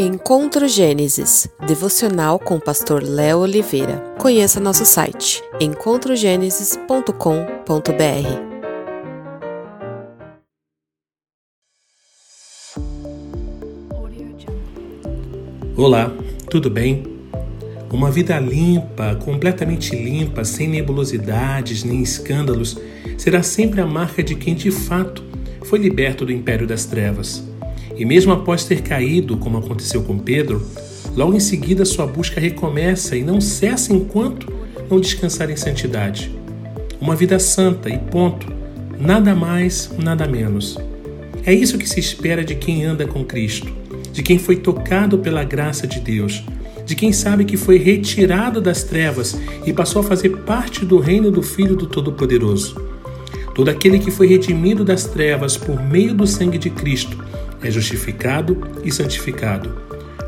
Encontro Gênesis, devocional com o pastor Léo Oliveira. Conheça nosso site encontrogenesis.com.br. Olá, tudo bem? Uma vida limpa, completamente limpa, sem nebulosidades nem escândalos, será sempre a marca de quem de fato foi liberto do império das trevas. E mesmo após ter caído, como aconteceu com Pedro, logo em seguida sua busca recomeça e não cessa enquanto não descansar em santidade. Uma vida santa e ponto. Nada mais, nada menos. É isso que se espera de quem anda com Cristo, de quem foi tocado pela graça de Deus, de quem sabe que foi retirado das trevas e passou a fazer parte do reino do Filho do Todo-Poderoso. Todo aquele que foi redimido das trevas por meio do sangue de Cristo é justificado e santificado.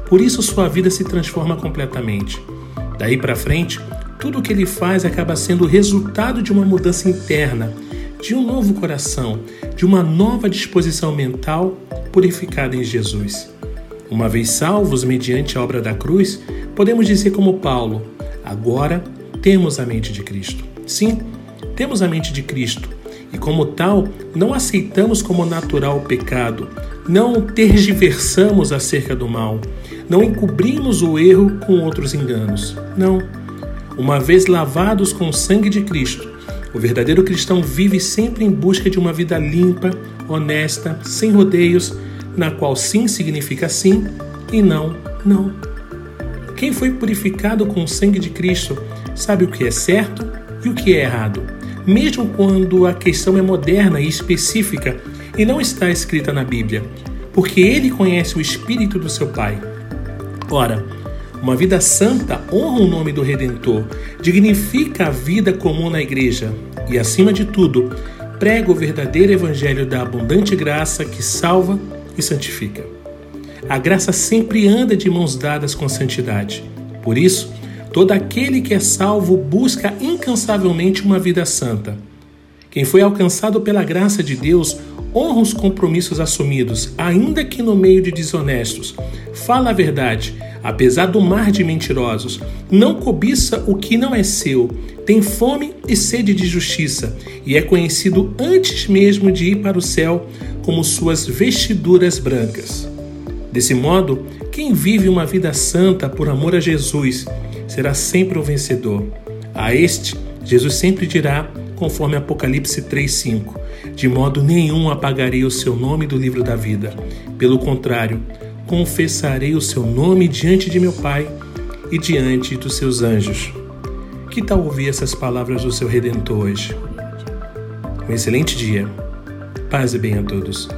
Por isso sua vida se transforma completamente. Daí para frente, tudo o que ele faz acaba sendo o resultado de uma mudança interna, de um novo coração, de uma nova disposição mental purificada em Jesus. Uma vez salvos mediante a obra da cruz, podemos dizer como Paulo: agora temos a mente de Cristo. Sim, temos a mente de Cristo e, como tal, não aceitamos como natural o pecado, não tergiversamos acerca do mal, não encobrimos o erro com outros enganos. Não. Uma vez lavados com o sangue de Cristo, o verdadeiro cristão vive sempre em busca de uma vida limpa, honesta, sem rodeios, na qual sim significa sim e não, não. Quem foi purificado com o sangue de Cristo sabe o que é certo e o que é errado mesmo quando a questão é moderna e específica e não está escrita na Bíblia, porque ele conhece o espírito do seu Pai. Ora, uma vida santa honra o nome do Redentor, dignifica a vida comum na igreja e, acima de tudo, prega o verdadeiro evangelho da abundante graça que salva e santifica. A graça sempre anda de mãos dadas com a santidade. Por isso, Todo aquele que é salvo busca incansavelmente uma vida santa. Quem foi alcançado pela graça de Deus honra os compromissos assumidos, ainda que no meio de desonestos. Fala a verdade, apesar do mar de mentirosos. Não cobiça o que não é seu. Tem fome e sede de justiça, e é conhecido antes mesmo de ir para o céu como suas vestiduras brancas. Desse modo, quem vive uma vida santa por amor a Jesus será sempre o vencedor. A este, Jesus sempre dirá, conforme Apocalipse 3:5, de modo nenhum apagarei o seu nome do livro da vida. Pelo contrário, confessarei o seu nome diante de meu Pai e diante dos seus anjos. Que tal ouvir essas palavras do seu redentor hoje? Um excelente dia. Paz e bem a todos.